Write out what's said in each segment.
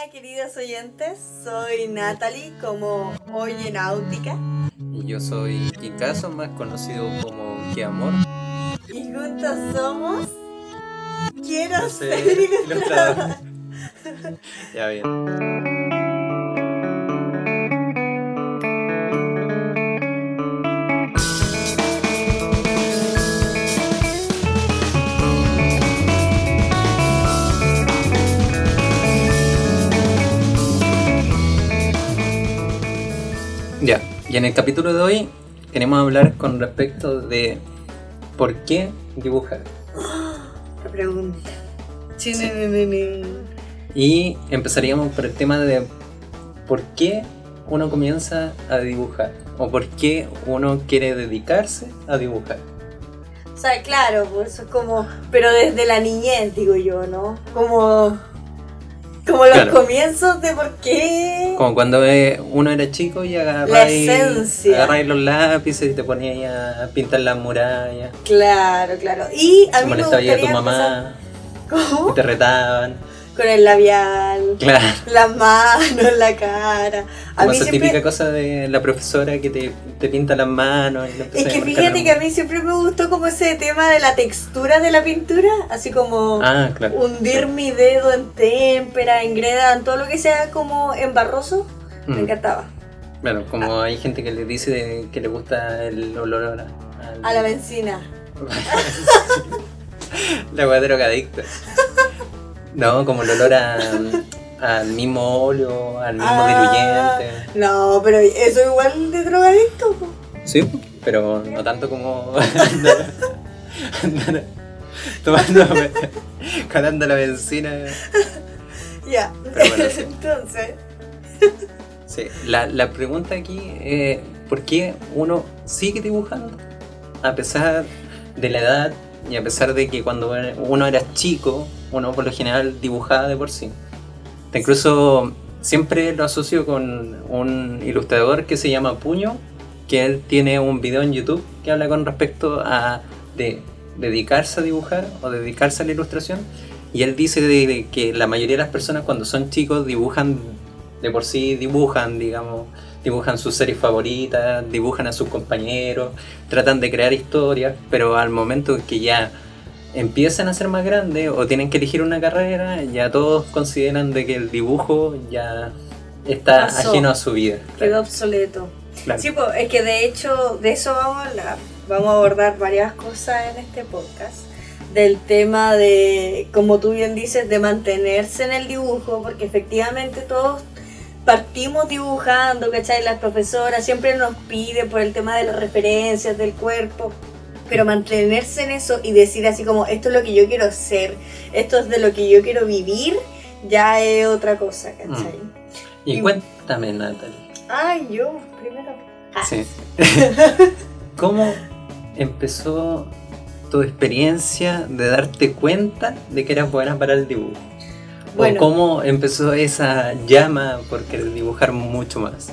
Hola queridos oyentes, soy Natalie como Oye Náutica Y yo soy Kikazo, más conocido como Que Amor. y juntos somos Quiero No sé, ser ya bien. En el capítulo de hoy queremos hablar con respecto de por qué dibujar. La pregunta. Chinenenenen. Y empezaríamos por el tema de por qué uno comienza a dibujar o por qué uno quiere dedicarse a dibujar. O sea, claro, pues eso es como, pero desde la niñez, digo yo, ¿no? Como, como los Claro. comienzos de por qué. Como cuando eh, uno era chico y agarráis, agarráis los lápices y te ponías a pintar las murallas. Claro, claro. Y a mí me gustaría tu mamá empezar- ¿Cómo? y te retaban. Con el labial, Claro. las manos, la cara. A Como mí esa siempre, típica cosa de la profesora que te, te pinta las manos. Y Es que fíjate que a mí siempre me gustó como ese tema de la textura de la pintura, así como Ah, claro. hundir mi dedo en témpera, en greda, en todo lo que sea como en barroso, me Mm. encantaba. Bueno, como hay gente que le dice de- que le gusta el olor a, al- A la benzina. La weá drogadicta. No, como el olor a, al mismo óleo, al mismo Ah. diluyente. No, pero eso igual de drogadicto. po. Sí, pero no tanto como andar, andar tomando, calando la benzina. Ya. Pero bueno, sí. Entonces, Sí, la, la pregunta aquí es ¿por qué uno sigue dibujando? A pesar de la edad y a pesar de que cuando uno era chico, uno por lo general dibujaba de por sí. Incluso siempre lo asocio con un ilustrador que se llama Puño, que él tiene un video en YouTube que habla con respecto a de dedicarse a dibujar o dedicarse a la ilustración. Y él dice que la mayoría de las personas cuando son chicos dibujan de por sí, dibujan, digamos, dibujan sus series favoritas, dibujan a sus compañeros, tratan de crear historias, pero al momento que ya empiezan a ser más grandes o tienen que elegir una carrera, ya todos consideran de que el dibujo ya está Pasó. ajeno a su vida. quedó obsoleto. Claro. Sí, pues, es que de hecho de eso vamos a hablar. Vamos a abordar varias cosas en este podcast. Del tema de, como tú bien dices, de mantenerse en el dibujo, porque efectivamente todos partimos dibujando, ¿cachai? Las profesoras siempre nos piden por el tema de las referencias, del cuerpo. Pero mantenerse en eso y decir así como, esto es lo que yo quiero ser, esto es de lo que yo quiero vivir, ya es otra cosa, ¿cachai? Y y- cuéntame, Natalie. Ay, yo primero. Ah. Sí. ¿Cómo empezó tu experiencia de darte cuenta de que eras buena para el dibujo? Bueno. ¿O cómo empezó esa llama por querer dibujar mucho más?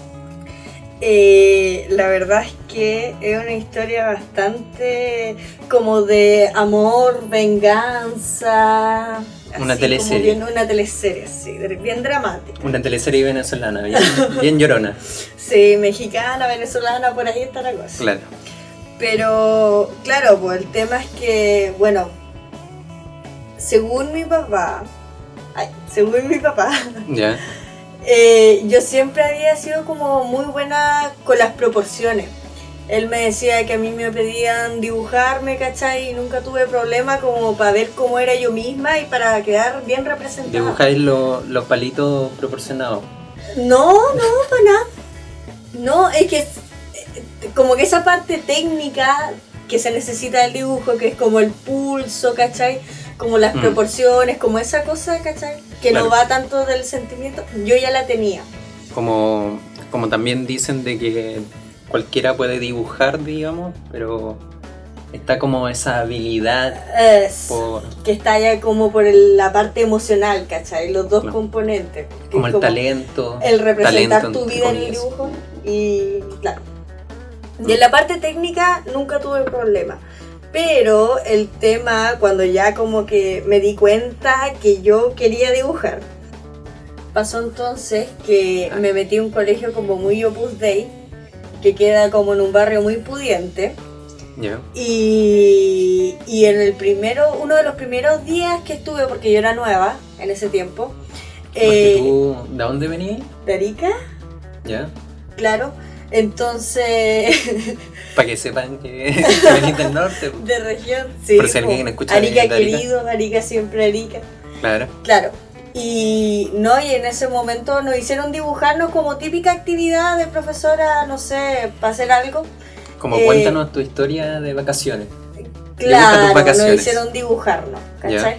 Eh, la verdad es que es una historia bastante como de amor, venganza. Una así teleserie. Bien, una teleserie, sí, bien dramática. Una teleserie venezolana, bien, bien llorona. Sí, mexicana, venezolana, por ahí está la cosa. Claro. Pero, claro, pues el tema es que, bueno, según mi papá, ay, según mi papá, Ya. Eh, yo siempre había sido como muy buena con las proporciones. Él me decía que a mí me pedían dibujarme, ¿cachai? Y nunca tuve problema como para ver cómo era yo misma y para quedar bien representada. Dibujáis lo- los palitos proporcionados. No, no, para nada. No, es que eh, como que esa parte técnica que se necesita del dibujo, que es como el pulso, ¿cachai? Como las Mm. proporciones, como esa cosa, ¿cachai? Que no Claro. va tanto del sentimiento, yo ya la tenía. Como, como también dicen de que cualquiera puede dibujar, digamos, pero está como esa habilidad Es, por que está ya como por el- la parte emocional, ¿cachai? Los dos No. componentes. como el talento. El representar talento, tu vida en el dibujo y claro. Y en la parte técnica nunca tuve problema. Pero el tema, cuando ya como que me di cuenta que yo quería dibujar, pasó entonces que me metí en un colegio como muy Opus Dei, que queda como en un barrio muy pudiente. Ya. Y, y en el primero, uno de los primeros días que estuve, porque yo era nueva en ese tiempo, eh, tú, ¿de dónde venías? de Arica, Ya. claro, entonces Para que sepan que, venís del norte. de región, sí, Por si alguien escucha Arica de querido, Arica siempre Arica. Claro. Claro. Y no, y en ese momento nos hicieron dibujarnos como típica actividad de profesora, no sé, para hacer algo. Como Eh, cuéntanos tu historia de vacaciones. Claro, nos vacaciones. hicieron dibujarnos, ¿cachai?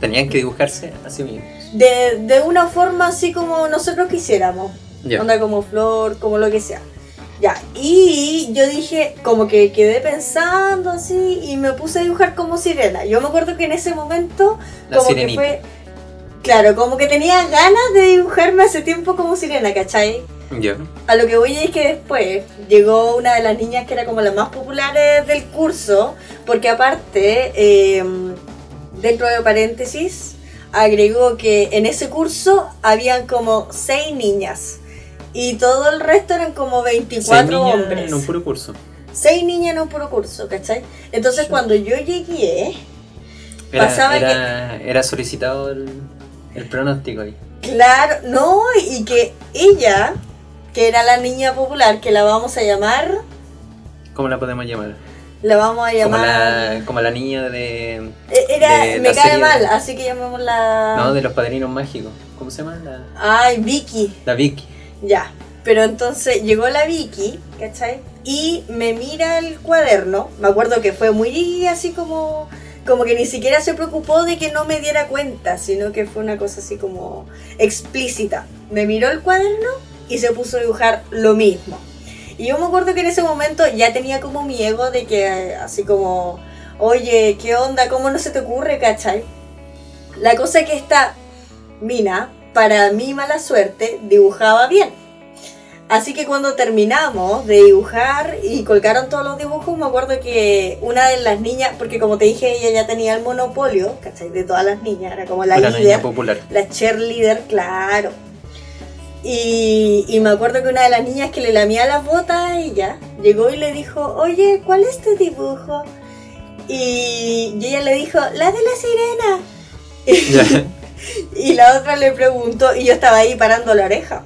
Tenían que dibujarse a sí mismos. De, de una forma así como nosotros quisiéramos. Ya. Onda como flor, como lo que sea. Ya, y yo dije, como que quedé pensando así y me puse a dibujar como sirena. Yo me acuerdo que en ese momento, La como sirenita. que fue. Claro, como que tenía ganas de dibujarme hace tiempo como sirena, ¿cachai? Ya. A lo que voy es que después llegó una de las niñas que era como las más populares del curso, porque aparte, eh, dentro de paréntesis, agregó que en ese curso habían como seis niñas y todo el resto eran como 24 Seis niñas hombres. En un puro curso. Seis niñas en un puro curso, ¿cachai? Entonces Sí. cuando yo llegué, Era, Pasaba era, era solicitado el, el pronóstico ahí. claro, no, y que ella, que era la niña popular, que la vamos a llamar, ¿Cómo la podemos llamar? la vamos a Como llamar... la, como la niña de. Era, de me cae mal, así que llamémosla. No, de los padrinos mágicos. ¿Cómo se llama? La, Ay, Vicky. la Vicky. Ya. Pero entonces llegó la Vicky, ¿cachai? Y me mira el cuaderno. Me acuerdo que fue muy así como. Como que ni siquiera se preocupó de que no me diera cuenta, sino que fue una cosa así como explícita. Me miró el cuaderno y se puso a dibujar lo mismo. Y yo me acuerdo que en ese momento ya tenía como mi ego de que así como, oye, ¿qué onda? ¿Cómo no se te ocurre, cachai? La cosa es que esta mina, para mi mala suerte, dibujaba bien. Así que cuando terminamos de dibujar y colgaron todos los dibujos, me acuerdo que una de las niñas, porque como te dije, ella ya tenía el monopolio, ¿cachai? De todas las niñas, era como la La líder, popular. la cheerleader, claro. Y, y me acuerdo que una de las niñas que le lamía las botas a ella, llegó y le dijo, oye, ¿cuál es tu dibujo? Y, y ella le dijo, la de la sirena. Y la otra le preguntó, y yo estaba ahí parando la oreja.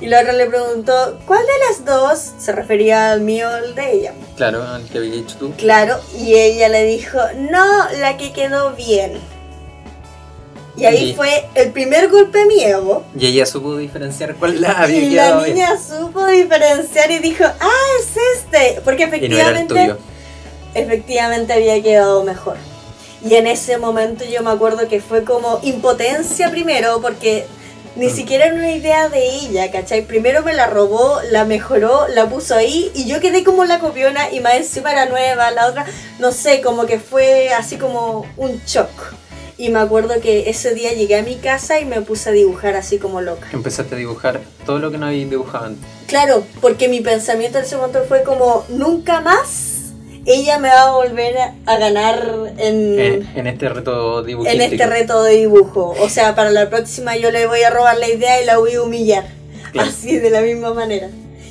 Y la otra le preguntó, ¿cuál de las dos? Se refería al mío o al de ella. Claro, el que había dicho tú. Claro, y ella le dijo, no, la que quedó bien. Y ahí Y- fue el primer golpe ego. Y ella supo diferenciar cuál la había Y la bien. niña supo diferenciar y dijo, ah, es este. Porque Y no era el efectivamente, tuyo. efectivamente había quedado mejor. Y en ese momento yo me acuerdo que fue como impotencia primero, porque ni siquiera era una idea de ella, ¿cachai? Primero me la robó, la mejoró, la puso ahí y yo quedé como la copiona y más encima era nueva, la otra, no sé, como que fue así como un shock. Y me acuerdo que ese día llegué a mi casa y me puse a dibujar así como loca. Empezaste a dibujar todo lo que no habías dibujado antes. Claro, porque mi pensamiento en ese momento fue como, nunca más ella me va a volver a- ganar en, En, en este reto en este reto de dibujo. O sea, para la próxima yo le voy a robar la idea y la voy a humillar. Claro. Así, de la misma manera.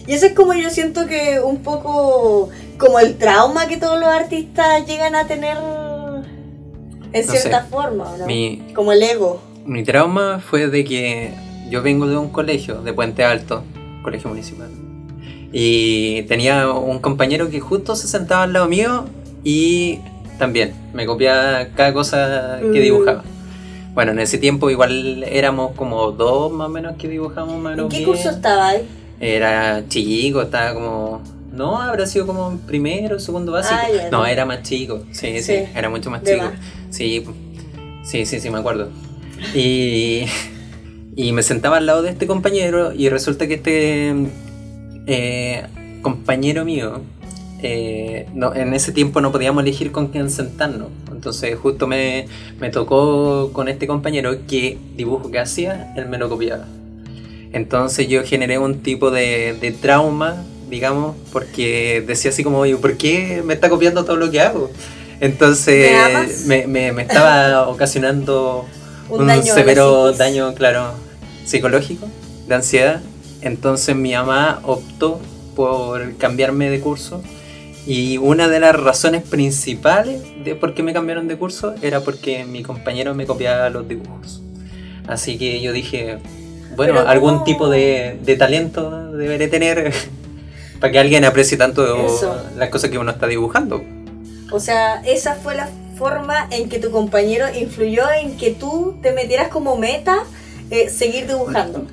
Y eso es como yo siento que un poco como el trauma que todos los artistas llegan a tener en No cierta sé. forma, ¿no? Mi, Como el ego. mi trauma fue de que yo vengo de un colegio, de Puente Alto, colegio municipal. Y tenía un compañero que justo se sentaba al lado mío y también me copiaba cada cosa que Mm. dibujaba. Bueno, en ese tiempo igual éramos como dos más o menos que dibujamos más ¿En qué bien. curso estaba ahí? Era chico, estaba como... No, habrá sido como primero, segundo básico. Ah, ya, no, era más chico. Sí, sí, Sí. era mucho más chico. más. Sí, sí, sí, sí, me acuerdo. Y, y me sentaba al lado de este compañero y resulta que este eh, compañero mío, eh, no, en ese tiempo no podíamos elegir con quién sentarnos. Entonces justo me, me tocó con este compañero que dibujo que hacía, él me lo copiaba. Entonces yo generé un tipo de, de trauma, digamos, porque decía así como, oye, ¿por qué me está copiando todo lo que hago? Entonces ¿Me estaba ocasionando Un, daño severo daño, claro, psicológico, de ansiedad. Entonces mi mamá optó por cambiarme de curso y una de las razones principales de por qué me cambiaron de curso era porque mi compañero me copiaba los dibujos. Así que yo dije, bueno, Pero algún tipo de, de talento deberé tener para que alguien aprecie tanto Eso. las cosas que uno está dibujando. O sea, esa fue la forma en que tu compañero influyó en que tú te metieras como meta eh, seguir dibujando.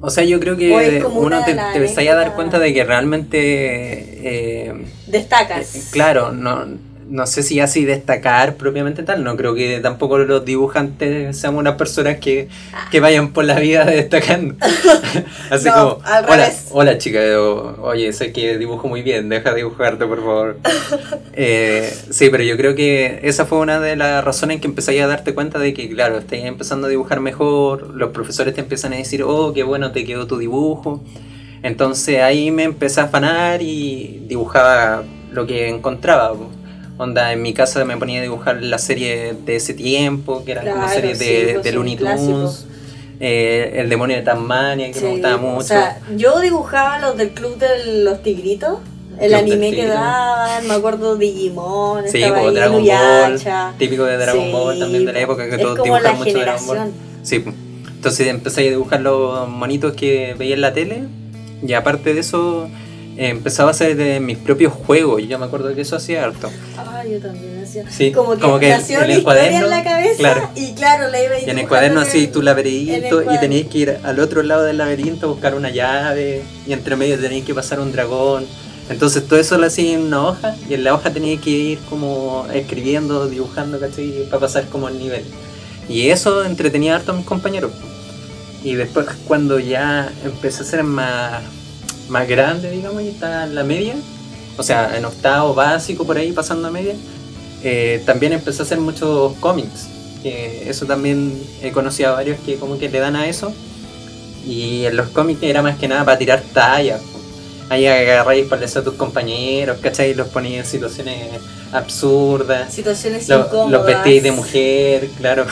O sea, yo creo que uno te, te a dar cuenta de que realmente, eh, Destacas. eh, claro, no, no sé si así destacar propiamente tal, no creo que tampoco los dibujantes seamos unas personas que, que vayan por la vida destacando. así No, como, al hola, revés. hola chica, o- oye, sé que dibujo muy bien, deja de dibujarte por favor. Eh, sí, pero yo creo que esa fue una de las razones en que empezáis a darte cuenta de que, claro, estás empezando a dibujar mejor, los profesores te empiezan a decir, oh, qué bueno te quedó tu dibujo. Entonces ahí me empecé a afanar y dibujaba lo que encontraba. Onda, en mi casa me ponía a dibujar la serie de ese tiempo, que eran como Claro, series sí, de, pues, de Looney. Tunes, eh, El demonio de Tasmania, que Sí, me gustaba mucho. O sea, yo dibujaba los del club de los tigritos. El Club anime que daban, me acuerdo Digimon, Sí, estaba como ahí Dragon Inuyasha. Típico de Dragon Sí, Ball también de la po. época que todos como dibujan mucho Dragon Ball. Sí, entonces empecé a dibujar los monitos que veía en la tele y aparte de eso empezaba a hacer de mis propios juegos. Yo me acuerdo que eso hacía harto. Ah, yo también hacía. Sí, como que, como que nació en la el cuaderno, en la cabeza claro. y claro, la iba Y en el cuaderno así el- tu laberinto y tenías que ir al otro lado del laberinto a buscar una llave y entre medio tenías que pasar un dragón. Entonces todo eso lo hacía en una hoja y en la hoja tenías que ir como escribiendo, dibujando, ¿cachai? Para pasar como el nivel. Y eso entretenía harto a mis compañeros. Y después cuando ya empecé a ser más, más grande, digamos, y estaba en la media, o sea, en octavo básico por ahí pasando a media, eh, también empecé a hacer muchos cómics. Que eso también he conocido a varios que como que le dan a eso. Y en los cómics era más que nada para tirar tallas. Ahí agarráis para a tus compañeros, ¿cachai? Los poníais en situaciones absurdas. Situaciones Lo- incómodas. los vestíais de mujer, claro.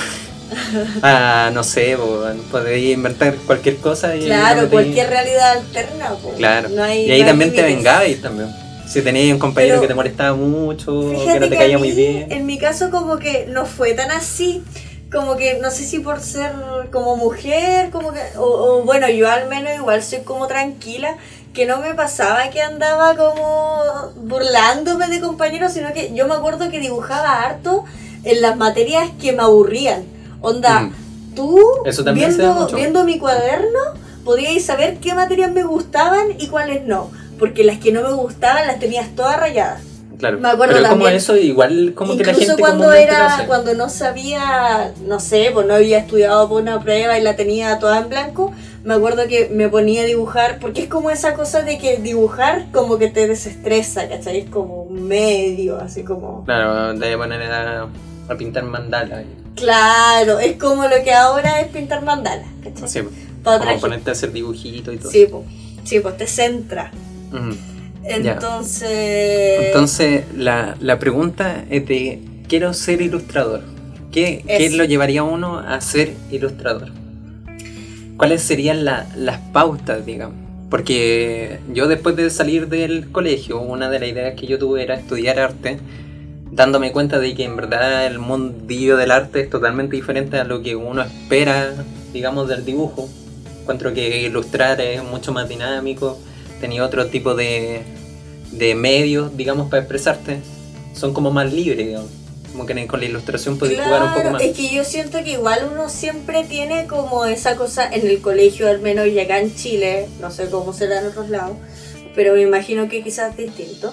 ah, no sé, po, podéis inventar cualquier cosa. Y Claro, cualquier realidad alterna. po. Claro. No hay- y ahí no hay también te vengabais también. Si tenías un compañero Pero- que te molestaba mucho, que no te caía muy bien. En mi caso como que no fue tan así, como que no sé si por ser como mujer, como que, o, o bueno, yo al menos igual soy como tranquila, que no me pasaba que andaba como burlándome de compañeros, sino que yo me acuerdo que dibujaba harto en las materias que me aburrían. Onda, Mm. tú Eso viendo, viendo mi cuaderno podíais saber qué materias me gustaban y cuáles no, porque las que no me gustaban las tenías todas rayadas. Claro. Me acuerdo Pero como eso, igual como que la Incluso gente cuando era, cuando no sabía, no sé, pues no había estudiado por una prueba y la tenía toda en blanco, me acuerdo que me ponía a dibujar, porque es como esa cosa de que dibujar como que te desestresa, ¿cachai? Es como un medio, así como... Claro, a poner a, a pintar mandala. Claro, es como lo que ahora es pintar mandalas, ¿cachai? Así, Para como ponerte a hacer dibujitos y todo. Sí, pues, sí, pues te centra. Entonces... Entonces, la, la pregunta es de, quiero ser ilustrador. ¿Qué, qué lo llevaría a uno a ser ilustrador? ¿Cuáles serían la- las pautas, digamos? Porque yo después de salir del colegio, una de las ideas que yo tuve era estudiar arte, dándome cuenta de que en verdad el mundillo del arte es totalmente diferente a lo que uno espera, digamos, del dibujo. Encuentro que ilustrar es mucho más dinámico, tenía otro tipo de, de medios, digamos, para expresarte. Son como más libres, digamos. Como que con la ilustración puedes jugar un poco Claro, más. es que yo siento que igual uno siempre tiene como esa cosa en el colegio, al menos y acá en Chile, no sé cómo será en otros lados, pero me imagino que quizás es distinto.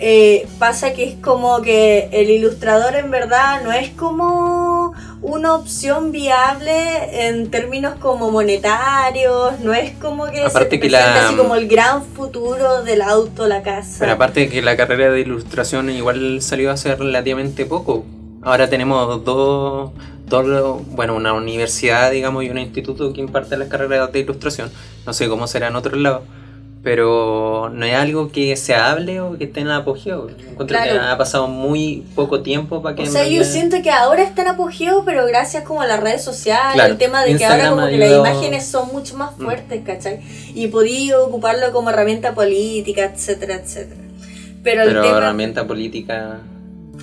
Eh, pasa que es como que el ilustrador en verdad no es como una opción viable en términos como monetarios, no es como que Aparte se que la- así como el gran futuro del auto, la casa. Pero aparte de que la carrera de ilustración igual salió hace relativamente poco. Ahora tenemos dos, dos, bueno, una universidad, digamos, y un instituto que imparte las carreras de ilustración. No sé cómo será en otros lados. Pero no es algo que se hable o que esté en apogeo. Encuentro que ha pasado muy poco tiempo para que... O yo siento que ahora está en apogeo, pero gracias como a las redes sociales, Claro, el tema de que ahora como que ayudó- las imágenes son mucho más Mm. fuertes, ¿cachai? Y podía ocuparlo como herramienta política, etcétera, etcétera. Pero el Pero tema, herramienta política...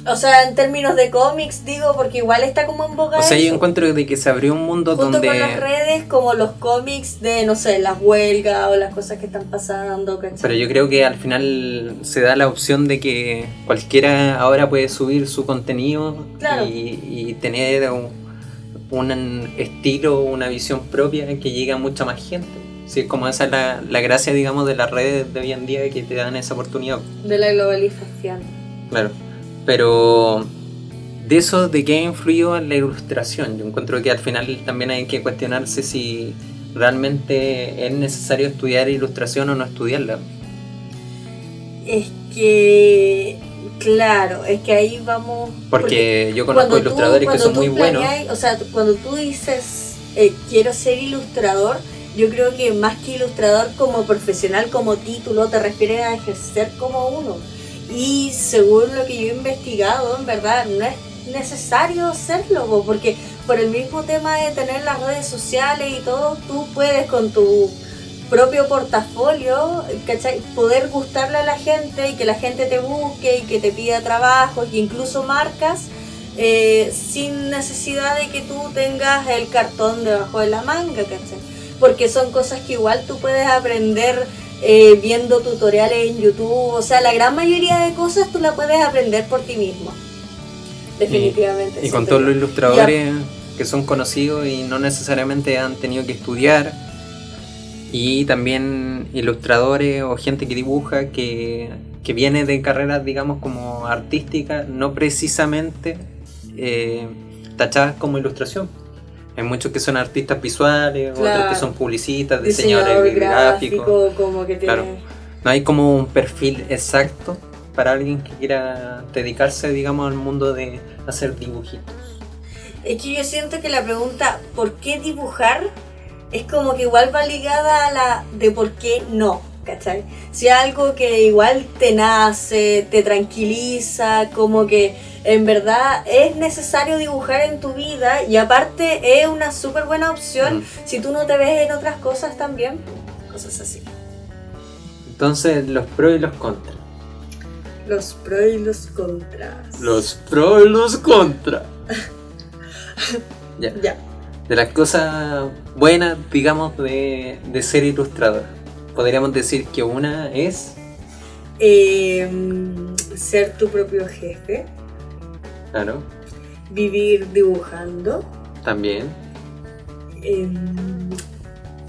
o sea, en términos de cómics, digo, porque igual está como en boga O sea, yo encuentro de que se abrió un mundo Junto donde... con las redes, como los cómics de, no sé, las huelgas o las cosas que están pasando, ¿cachai? Pero yo creo que al final se da la opción de que cualquiera ahora puede subir su contenido Claro. y, y tener un, un estilo, una visión propia que llegue a mucha más gente. Sí, como esa es la, la gracia, digamos, de las redes de hoy en día que te dan esa oportunidad. De la globalización. Claro. Pero de eso, ¿de qué ha influido en la ilustración? Yo encuentro que al final también hay que cuestionarse si realmente es necesario estudiar ilustración o no estudiarla. Es que, claro, es que ahí vamos... Porque yo conozco tú- ilustradores que son muy buenos. O sea, cuando tú dices eh, quiero ser ilustrador, yo creo que más que ilustrador como profesional, como título, te refieres a ejercer como uno. Y según lo que yo he investigado, en verdad, no es necesario serlo, po, porque por el mismo tema de tener las redes sociales y todo, tú puedes con tu propio portafolio, ¿cachai? Poder gustarle a la gente y que la gente te busque y que te pida trabajo, y incluso marcas, eh, sin necesidad de que tú tengas el cartón debajo de la manga, ¿cachai? Porque son cosas que igual tú puedes aprender eh, viendo tutoriales en YouTube, o sea, la gran mayoría de cosas tú la puedes aprender por ti mismo. Definitivamente. Y con siento todos los ilustradores que son conocidos y no necesariamente han tenido que estudiar. Y también ilustradores o gente que dibuja que, que viene de carreras, digamos, como artísticas, no precisamente eh, tachadas como ilustración. Hay muchos que son artistas visuales, otros que son publicistas, diseñador diseñadores gráficos. gráfico, como que tiene... Claro. No hay como un perfil exacto para alguien que quiera dedicarse, digamos, al mundo de hacer dibujitos. Es que yo siento que la pregunta ¿por qué dibujar? es como que igual va ligada a la de por qué no, ¿cachai? Si algo que igual te nace, te tranquiliza, como que en verdad es necesario dibujar en tu vida y aparte es una súper buena opción Mm. si tú no te ves en otras cosas también, cosas así. Entonces, los pros y los contras. Los pros y los contras. Los pros y los contras. ya. Ya. De las cosas buenas, digamos, de, de ser ilustrador. Podríamos decir que una es, Eh, ser tu propio jefe, claro, vivir dibujando. también, em,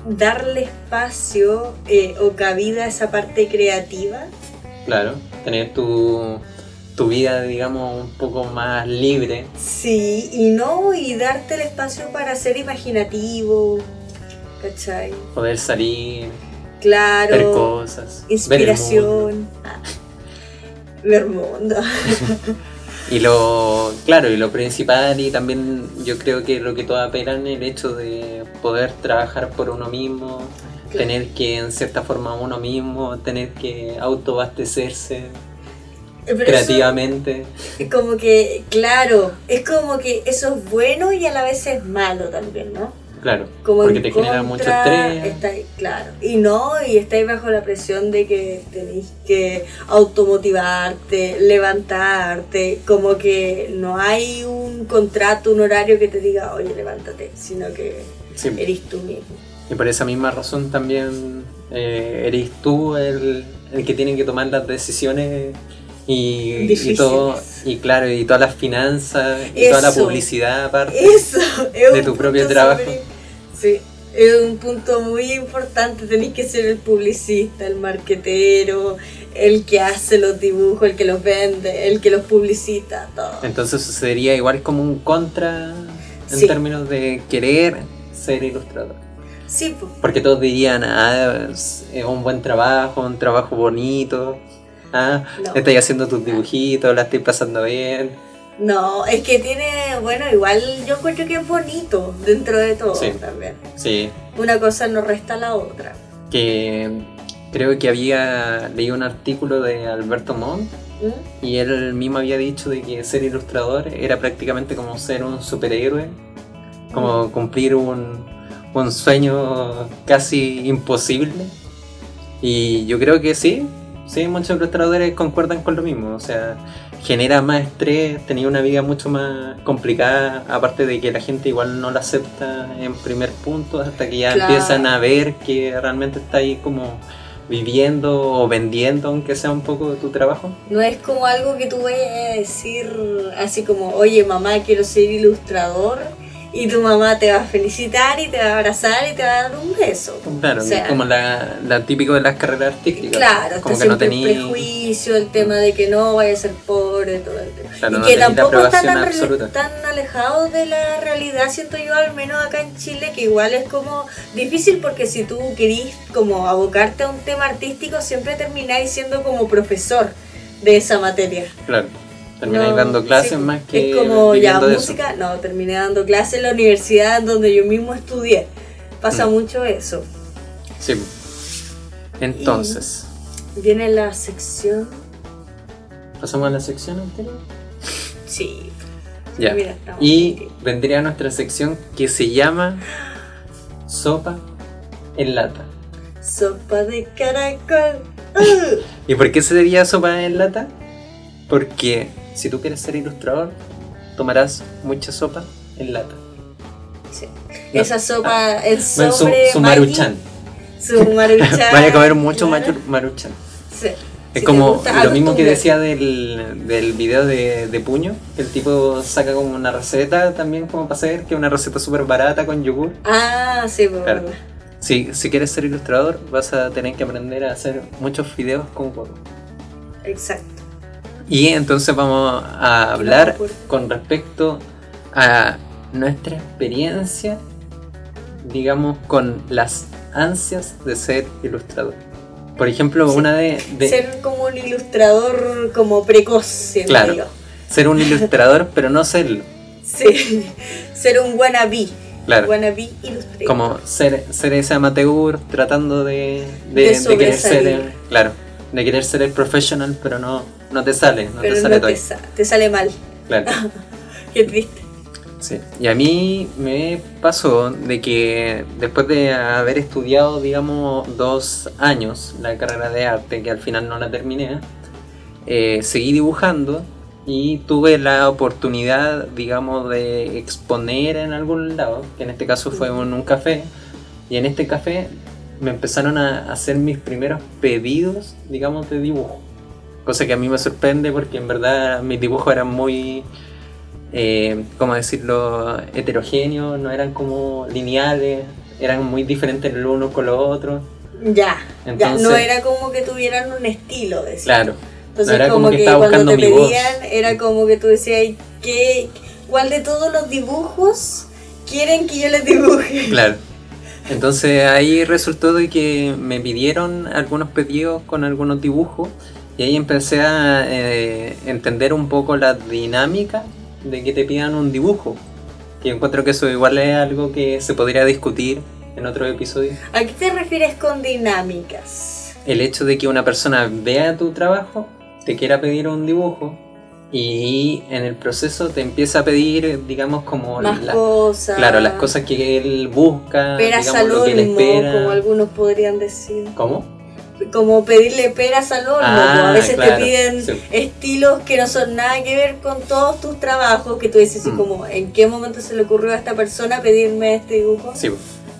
darle espacio eh, o cabida a esa parte creativa. claro, tener tu, tu vida, digamos, un poco más libre. Sí, y no, y darte el espacio para ser imaginativo, ¿cachai? Poder salir, ver Claro, cosas, ver el mundo. inspiración. Ah, Ver mundo. Y lo, claro, y lo principal y también yo creo que lo que todos apelan el hecho de poder trabajar por uno mismo, tener que en cierta forma uno mismo, tener que autoabastecerse Pero creativamente. como que, claro, es como que eso es bueno y a la vez es malo también, ¿no? Claro, como porque te genera mucho contra, estrés. estáis- claro. Y no, y estáis bajo la presión de que tenéis que automotivarte, levantarte, como que no hay un contrato, un horario que te diga, oye, levántate, sino que Sí. eres tú mismo. Y por esa misma razón también eh, eres tú el, el que tiene que tomar las decisiones y, todo, y claro, y todas las finanzas, y toda la publicidad aparte. Eso, De tu propio trabajo. Sí, es un punto muy importante. Tenéis que ser el publicista, el marquetero, el que hace los dibujos, el que los vende, el que los publicita, todo. Entonces sería igual como un contra en Sí. términos de querer ser ilustrador. Sí, pues. Porque todos dirían, ah, es un buen trabajo, un trabajo bonito. Ah, No. estáis haciendo tus dibujitos, la estoy pasando bien. No, es que tiene, bueno, igual yo encuentro que es bonito dentro de todo Sí. también. Sí, Una cosa no resta la otra. que creo que había leído un artículo de Alberto Montt ¿Mm? y él mismo había dicho de que ser ilustrador era prácticamente como ser un superhéroe, como cumplir un, un sueño casi imposible. Y yo creo que sí, sí, muchos ilustradores concuerdan con lo mismo, o sea, genera más estrés, tenía una vida mucho más complicada, aparte de que la gente igual no la acepta en primer punto, hasta que ya Claro. empiezan a ver que realmente está ahí como viviendo o vendiendo, aunque sea un poco de tu trabajo. No es como algo que tú vayas a decir así como, oye mamá, quiero ser ilustrador y tu mamá te va a felicitar y te va a abrazar y te va a dar un beso. Claro, O sea, es como la, la típico de las carreras artísticas. Claro, como que no siempre el tenía prejuicio, el tema de que no vaya a ser pobre, todo el tema. Claro, y no que tenía tampoco está absoluta. tan alejado de la realidad, siento yo, al menos acá en Chile, que igual es como difícil porque si tú querís como abocarte a un tema artístico, siempre termináis siendo como profesor de esa materia. Claro, termináis No, dando clases sí, más que Es como ya eso. música, no, terminé dando clases en la universidad donde yo mismo estudié. Pasa Mm. mucho eso. Sí. Entonces, Viene la sección. pasamos a la sección anterior. Sí. Ya. Mira, Y aquí. vendría nuestra sección que se llama Sopa en lata. Sopa de caracol. ¿Y por qué sería sopa en lata? Porque si tú quieres ser ilustrador, tomarás mucha sopa en lata. Sí. No. Esa sopa, Bueno, su, sobre su maruchan. Su maruchan. Vaya a comer mucho claro. maruchan. Sí. Es Si como gusta, lo mismo que decía del, del video de, de Puño, que el tipo saca como una receta también como para hacer, que es una receta súper barata con yogur. Ah, sí, pues, Claro. Si, si quieres ser ilustrador, vas a tener que aprender a hacer muchos videos con huevo. Exacto. Y entonces vamos a hablar con respecto a nuestra experiencia, digamos, con las ansias de ser ilustrador. Por ejemplo, Sí. una de, de Ser como un ilustrador como precoz, Claro. ser un ilustrador, pero no serlo. Sí. Ser un wannabe. Claro. Wannabe ilustrador. Como ser, ser ese amateur tratando de, De de, de querer ser el, claro, de querer ser el professional, pero no, no te sale, no Pero te sale no todo. te, sa- te sale mal. Claro. Qué triste. Sí. Y a mí me pasó de que después de haber estudiado, digamos, dos años la carrera de arte, que al final no la terminé, eh, seguí dibujando y tuve la oportunidad, digamos, de exponer en algún lado, que en este caso fue en un café, y en este café me empezaron a hacer mis primeros pedidos, digamos, de dibujo. Cosa que a mí me sorprende porque en verdad mis dibujos eran muy, eh, ¿cómo decirlo?, heterogéneos, no eran como lineales, eran muy diferentes el uno con los otros. Ya, ya. Entonces- No era como que tuvieran un estilo, decía. Claro, Entonces no era como, como que que, cuando te mi voz. pedían era como que tú decías, ¿qué, ¿cuál de todos los dibujos quieren que yo les dibuje? claro. Entonces ahí resultó de que me pidieron algunos pedidos con algunos dibujos y ahí empecé a eh, entender un poco la dinámica de que te pidan un dibujo. Y encuentro que eso igual es algo que se podría discutir en otro episodio. ¿A qué te refieres con dinámicas? el hecho de que una persona vea tu trabajo, te quiera pedir un dibujo y en el proceso te empieza a pedir, digamos, como Más la- cosas. claro, las cosas que él busca, Peras digamos, al lo que él espera. como algunos podrían decir. ¿Cómo? Como pedirle peras al olmo. Ah, a veces claro, te piden sí. estilos que no son nada que ver con todos tus trabajos, que tú dices Mm. como, ¿en qué momento se le ocurrió a esta persona pedirme este dibujo? Sí,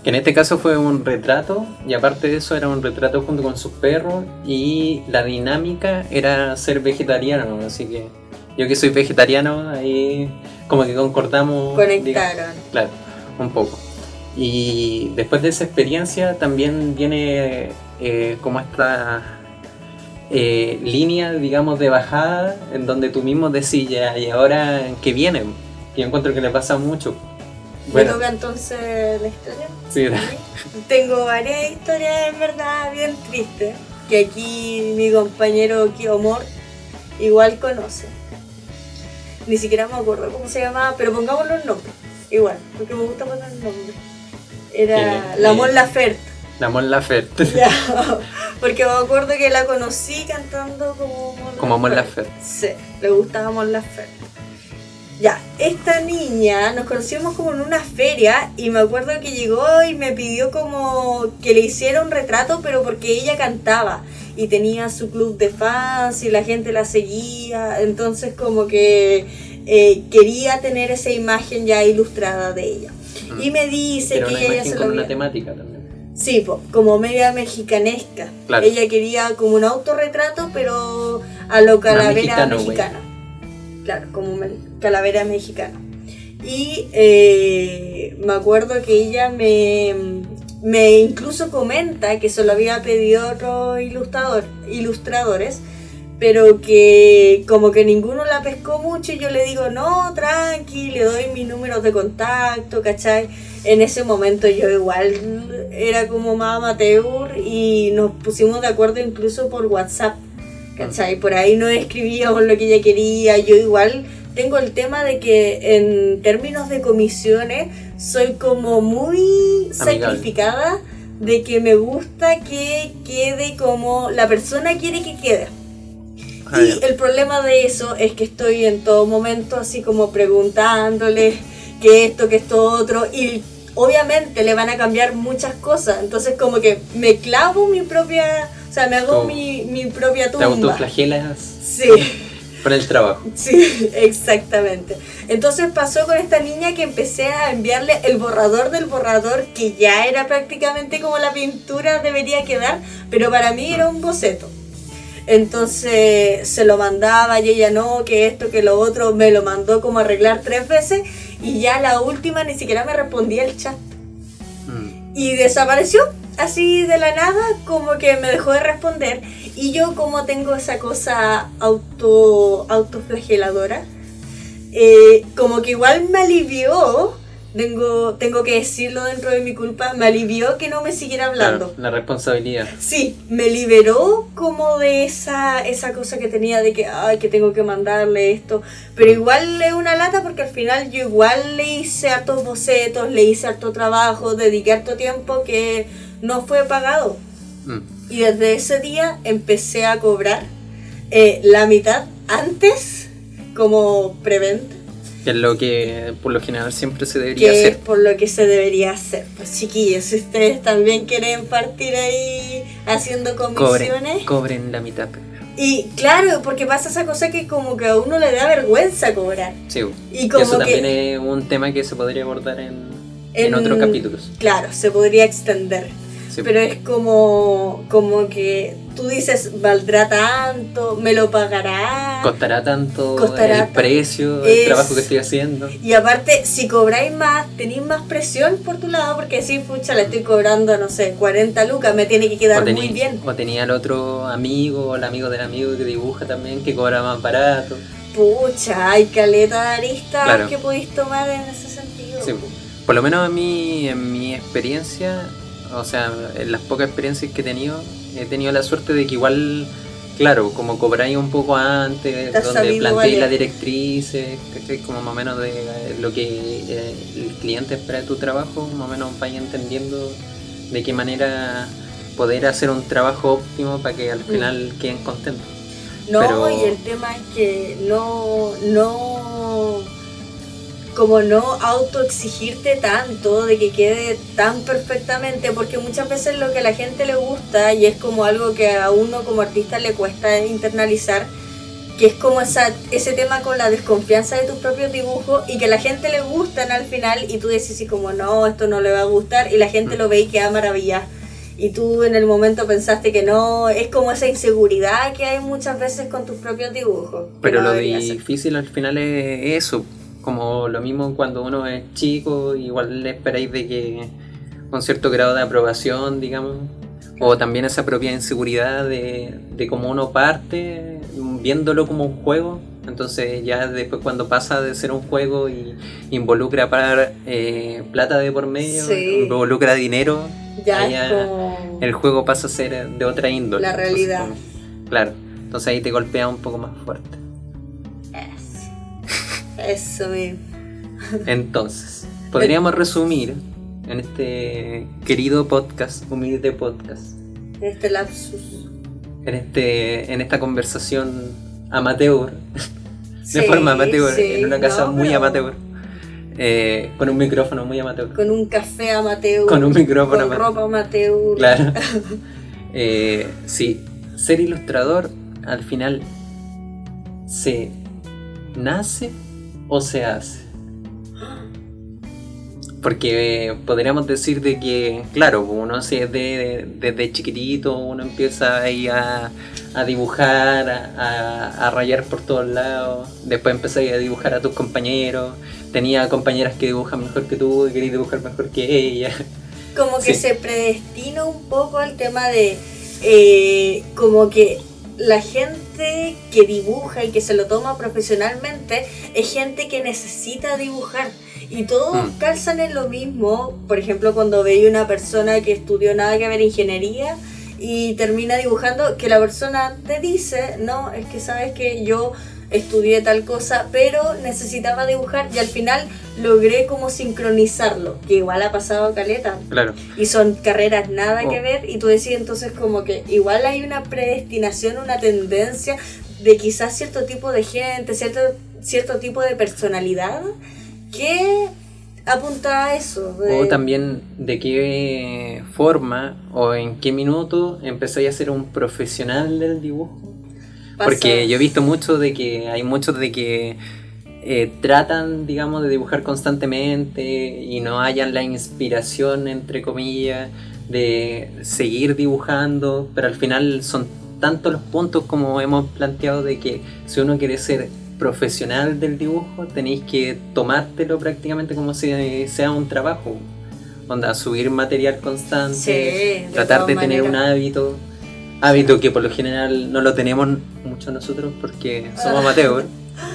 que en este caso fue un retrato y aparte de eso era un retrato junto con sus perros y la dinámica era ser vegetariano, así que yo que soy vegetariano ahí como que concordamos. digamos, Conectaron. Claro, un poco. Y después de esa experiencia también viene eh, como esta eh, línea, digamos, de bajada en donde tú mismo decís, ya, ¿y ahora qué viene? Y yo encuentro que le pasa mucho. ¿Me Bueno, toca entonces la historia? sí, Tengo varias historias en verdad bien tristes que aquí mi compañero Kiomor igual conoce. Ni siquiera me acuerdo cómo se llamaba, pero pongamos los nombres. Igual, porque me gusta poner el nombre. Era la. Mon Laferte. la Mon Laferte. Ya. Porque me acuerdo que la conocí cantando como Mon Como Mon Laferte. Sí, le gustaba Mon Laferte. Ya, esta niña nos conocimos como en una feria y me acuerdo que llegó y me pidió como que le hiciera un retrato, pero porque ella cantaba y tenía su club de fans y la gente la seguía, entonces como que eh, quería tener esa imagen ya ilustrada de ella. Y me dice Pero que una ella se con lo una temática también. Sí, po, como media mexicanesca. Claro. Ella quería como un autorretrato, pero a lo calavera mexicano, mexicana. Claro, como calavera mexicana. Y eh, me acuerdo que ella me, me incluso comenta que se lo había pedido otros ilustrador, ilustradores, pero que como que ninguno la pescó mucho y yo le digo, no, tranqui, le doy mis números de contacto, ¿cachai? En ese momento yo igual era como más amateur y nos pusimos de acuerdo incluso por WhatsApp, ¿cachai? Por ahí nos escribíamos lo que ella quería, yo igual tengo el tema de que en términos de comisiones soy como muy Amigable. sacrificada de que me gusta que quede como la persona quiere que quede. Ah, Y ya. el problema de eso es que estoy en todo momento así como preguntándole que esto, que esto otro, y obviamente le van a cambiar muchas cosas, entonces como que me clavo mi propia, o sea, me hago mi, mi propia Te tumba. autoflagelas Sí. Por el trabajo. Sí, exactamente. Entonces pasó con esta niña que empecé a enviarle el borrador del borrador, que ya era prácticamente como la pintura debería quedar, pero para mí era un boceto. Entonces se lo mandaba y ella no, que esto, que lo otro, me lo mandó como a arreglar tres veces y ya la última ni siquiera me respondía el chat. Mm. Y desapareció así de la nada, como que me dejó de responder. Y yo como tengo esa cosa auto autoflageladora, eh, como que igual me alivió, tengo, tengo que decirlo dentro de mi culpa, me alivió que no me siguiera hablando. Claro, la responsabilidad. Sí, me liberó como de esa, esa cosa que tenía de que, ay, que tengo que mandarle esto. Pero igual es una lata porque al final yo igual le hice hartos bocetos, le hice harto trabajo, dediqué harto tiempo que no fue pagado. Mm. Y desde ese día empecé a cobrar eh, la mitad antes como preventa, Que es lo que por lo general siempre se debería que es hacer. por lo que se debería hacer. Pues chiquillos, si ustedes también quieren partir ahí haciendo comisiones. Cobren, cobren la mitad primero. Y claro, porque pasa esa cosa que como que a uno le da vergüenza cobrar. Sí, Y como eso que también es un tema que se podría abordar en, en, en- otros capítulos. Claro, se podría extender. Sí. Pero es como, como que tú dices, valdrá tanto, me lo pagará. Costará tanto Costará el precio Es- del trabajo que estoy haciendo. Y aparte, si cobráis más, tenéis más presión por tu lado, porque si, pucha, le estoy cobrando, no sé, 40 lucas, me tiene que quedar O muy bien. o tenía el otro amigo o el amigo del amigo que dibuja también que cobra más barato. Pucha, hay caleta de aristas Claro. que podéis tomar en ese sentido. Sí, por lo menos a mí, en mi experiencia, o sea, en las pocas experiencias que he tenido, he tenido la suerte de que igual, claro, como cobráis un poco antes, donde planteáis las directrices, como más o menos de eh, lo que eh, el cliente espera de tu trabajo, más o menos vais entendiendo de qué manera poder hacer un trabajo óptimo para que al Mm. final queden contentos. No, Pero- y el tema es que no, no, como no autoexigirte tanto de que quede tan perfectamente, porque muchas veces lo que a la gente le gusta y es como algo que a uno como artista le cuesta internalizar, que es como esa, ese tema con la desconfianza de tus propios dibujos y que a la gente le gustan al final y tú decís así como no, esto no le va a gustar y la gente Mm. lo ve y queda maravillada. Y tú en el momento pensaste que no, es como esa inseguridad que hay muchas veces con tus propios dibujos. Pero no lo difícil al final es eso, como lo mismo cuando uno es chico, igual le esperáis de que con cierto grado de aprobación, digamos, o también esa propia inseguridad de, de cómo uno parte viéndolo como un juego, entonces ya después cuando pasa de ser un juego y involucra pagar eh, plata de por medio, Sí. involucra dinero, Ya como... el juego pasa a ser de otra índole. La Entonces, realidad. como- claro, entonces ahí te golpea un poco más fuerte. Eso mismo. Entonces, podríamos resumir en este querido podcast, humilde podcast, este lapsus. En, este, en esta conversación amateur, Sí, de forma amateur, sí, en una casa no, muy pero amateur, eh, con un micrófono muy amateur. Con un café amateur. Con un micrófono Con amateur. ropa amateur. Claro. Eh, sí, ser ilustrador al final se nace o se hace. Porque eh, podríamos decir de que, claro, uno se de, desde chiquitito, uno empieza ahí a, a dibujar, a, a- a rayar por todos lados, después empezáis a dibujar a tus compañeros, tenía compañeras que dibujan mejor que tú y querías dibujar mejor que ella. Como que Sí. se predestina un poco al tema de eh, como que la gente que dibuja y que se lo toma profesionalmente es gente que necesita dibujar y todos Mm. calzan en lo mismo. Por ejemplo, cuando veis una persona que estudió nada que ver ingeniería y termina dibujando, que la persona te dice, no, es que sabes que yo estudié tal cosa, pero necesitaba dibujar y al final logré como sincronizarlo, que igual ha pasado caleta. Claro. Y son carreras nada Oh. que ver y tú decís entonces como que igual hay una predestinación, una tendencia de quizás cierto tipo de gente, cierto, cierto tipo de personalidad que apunta a eso. de- O también de qué forma o en qué minuto empezáis a ser un profesional del dibujo. Pasa- Porque yo he visto mucho de que hay muchos de que eh, tratan, digamos, de dibujar constantemente y no hayan la inspiración, entre comillas, de seguir dibujando, pero al final son tantos los puntos como hemos planteado de que si uno quiere ser profesional del dibujo, tenéis que tomártelo prácticamente como si sea un trabajo. Onda, subir material constante, Sí, de tratar de tener un hábito. Hábito que por lo general no lo tenemos mucho nosotros porque somos amateurs,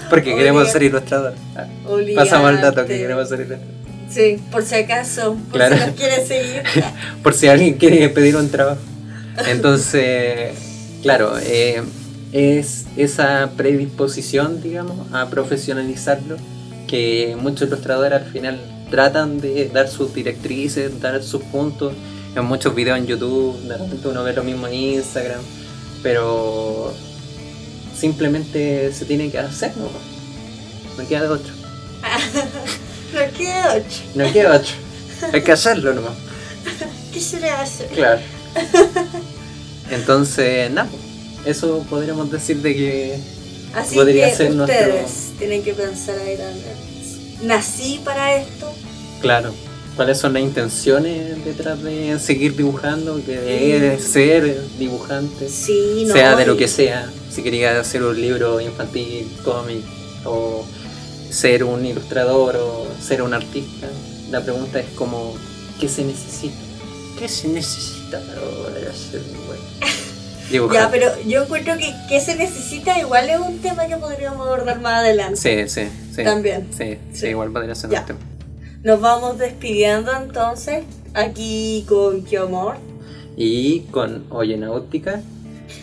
porque queremos ser ilustradores. Ah. Pasamos el dato que queremos ser ilustradores. Sí, por si acaso, por Claro. si nos quiere seguir. Por si alguien quiere pedir un trabajo. Entonces, claro, eh, es esa predisposición, digamos, a profesionalizarlo que muchos ilustradores al final tratan de dar sus directrices, dar sus puntos. En muchos videos en YouTube, de repente uno ve lo mismo en Instagram, pero simplemente se tiene que hacer, ¿no? No queda de otro. No queda ocho. No queda otro. Hay que hacerlo nomás. ¿Qué se le hace? Claro. Entonces, nada, eso podríamos decir de que Así Podría que ser nuestro- ustedes tienen que pensar ahí también. ¿Nací para esto? Claro. ¿Cuáles son las intenciones detrás de seguir dibujando? Que es ser dibujante, Sí, no. sea de lo que sea. Si quería hacer un libro infantil, cómic, o ser un ilustrador, o ser un artista. La pregunta es como, ¿qué se necesita? ¿Qué se necesita para poder ser un buen dibujante? Ya, pero yo encuentro que, que se necesita igual es un tema que podríamos abordar más adelante. Sí, sí, sí. También. Sí, sí, Sí. igual podría ser Ya. un tema. Nos vamos despidiendo entonces aquí con Kiomor. y con Oye Náutica.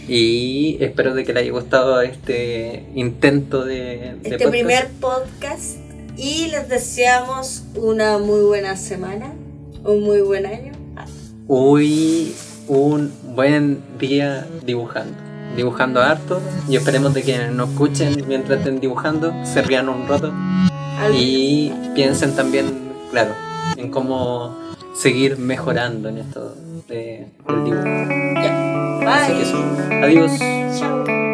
Y espero de que le haya gustado este intento de, de Este podcast. primer podcast. Y les deseamos una muy buena semana, un muy buen año. Hoy un buen día dibujando. Dibujando harto y esperemos de que nos escuchen mientras estén dibujando, se rían un rato y piensen también, claro, en cómo seguir mejorando en esto de, del dibujo. ya. Así que Bye. eso. Adiós. Chao.